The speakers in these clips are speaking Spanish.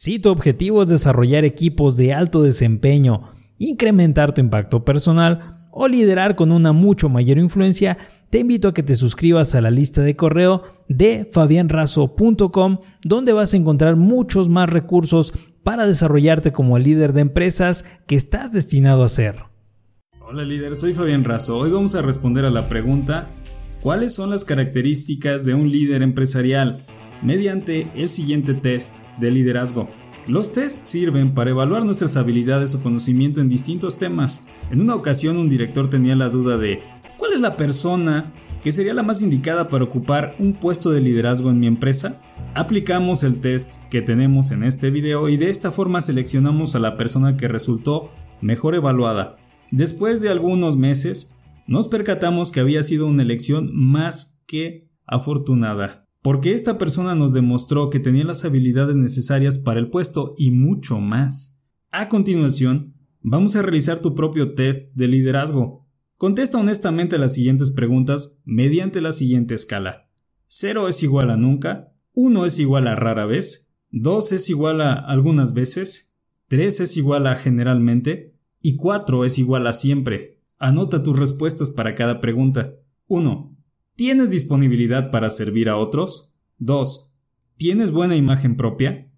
Si tu objetivo es desarrollar equipos de alto desempeño, incrementar tu impacto personal o liderar con una mucho mayor influencia, te invito a que te suscribas a la lista de correo de fabianrazo.com, donde vas a encontrar muchos más recursos para desarrollarte como el líder de empresas que estás destinado a ser. Hola líder, soy Fabián Razo. Hoy vamos a responder a la pregunta, ¿cuáles son las características de un líder empresarial? mediante el siguiente test de liderazgo. Los tests sirven para evaluar nuestras habilidades o conocimiento en distintos temas. En una ocasión un director tenía la duda de ¿cuál es la persona que sería la más indicada para ocupar un puesto de liderazgo en mi empresa? Aplicamos el test que tenemos en este video y de esta forma seleccionamos a la persona que resultó mejor evaluada. Después de algunos meses, nos percatamos que había sido una elección más que afortunada porque esta persona nos demostró que tenía las habilidades necesarias para el puesto y mucho más. A continuación, vamos a realizar tu propio test de liderazgo. Contesta honestamente las siguientes preguntas mediante la siguiente escala. 0 es igual a nunca, 1 es igual a rara vez, 2 es igual a algunas veces, 3 es igual a generalmente y 4 es igual a siempre. Anota tus respuestas para cada pregunta. 1. ¿Tienes disponibilidad para servir a otros? 2. ¿Tienes buena imagen propia?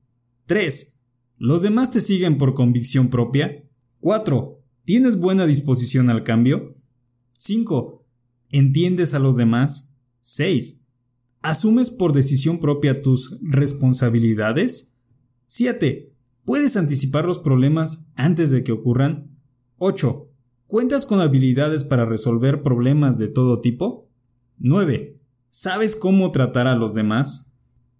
3. ¿Los demás te siguen por convicción propia? 4. ¿Tienes buena disposición al cambio? 5. ¿Entiendes a los demás? 6. ¿Asumes por decisión propia tus responsabilidades? 7. ¿Puedes anticipar los problemas antes de que ocurran? 8. ¿Cuentas con habilidades para resolver problemas de todo tipo? 9. ¿Sabes cómo tratar a los demás?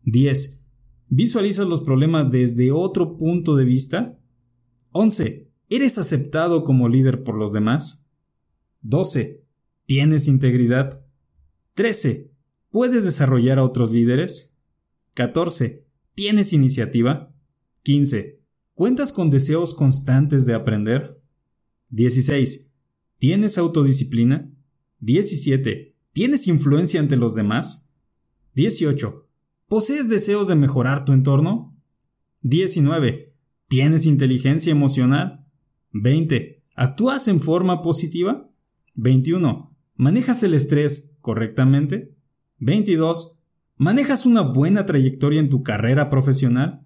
10. ¿Visualizas los problemas desde otro punto de vista? 11. ¿Eres aceptado como líder por los demás? 12. ¿Tienes integridad? 13. ¿Puedes desarrollar a otros líderes? 14. ¿Tienes iniciativa? 15. ¿Cuentas con deseos constantes de aprender? 16. ¿Tienes autodisciplina? 17. ¿Tienes influencia ante los demás? 18. ¿Posees deseos de mejorar tu entorno? 19. ¿Tienes inteligencia emocional? 20. ¿Actúas en forma positiva? 21. ¿Manejas el estrés correctamente? 22. ¿Manejas una buena trayectoria en tu carrera profesional?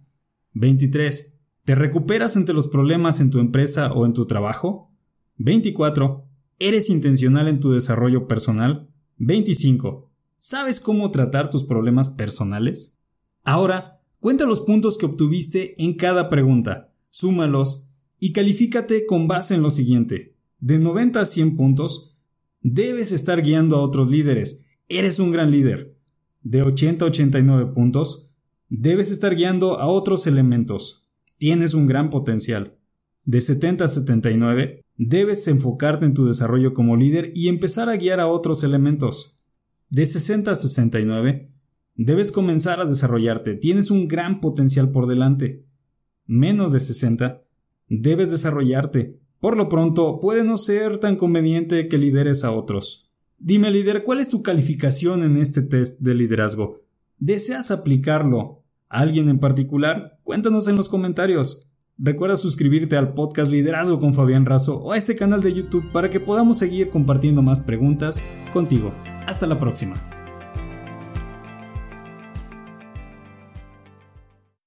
23. ¿Te recuperas ante los problemas en tu empresa o en tu trabajo? 24. ¿Eres intencional en tu desarrollo personal? 25. ¿Sabes cómo tratar tus problemas personales? Ahora, cuenta los puntos que obtuviste en cada pregunta, súmalos y califícate con base en lo siguiente. De 90 a 100 puntos, debes estar guiando a otros líderes. Eres un gran líder. De 80 a 89 puntos, debes estar guiando a otros elementos. Tienes un gran potencial. De 70 a 79, Debes enfocarte en tu desarrollo como líder y empezar a guiar a otros elementos. De 60 a 69, debes comenzar a desarrollarte. Tienes un gran potencial por delante. Menos de 60, debes desarrollarte. Por lo pronto, puede no ser tan conveniente que lideres a otros. Dime, líder, ¿cuál es tu calificación en este test de liderazgo? ¿Deseas aplicarlo alguien en particular? Cuéntanos en los comentarios. Recuerda suscribirte al podcast Liderazgo con Fabián Razo o a este canal de YouTube para que podamos seguir compartiendo más preguntas contigo. Hasta la próxima.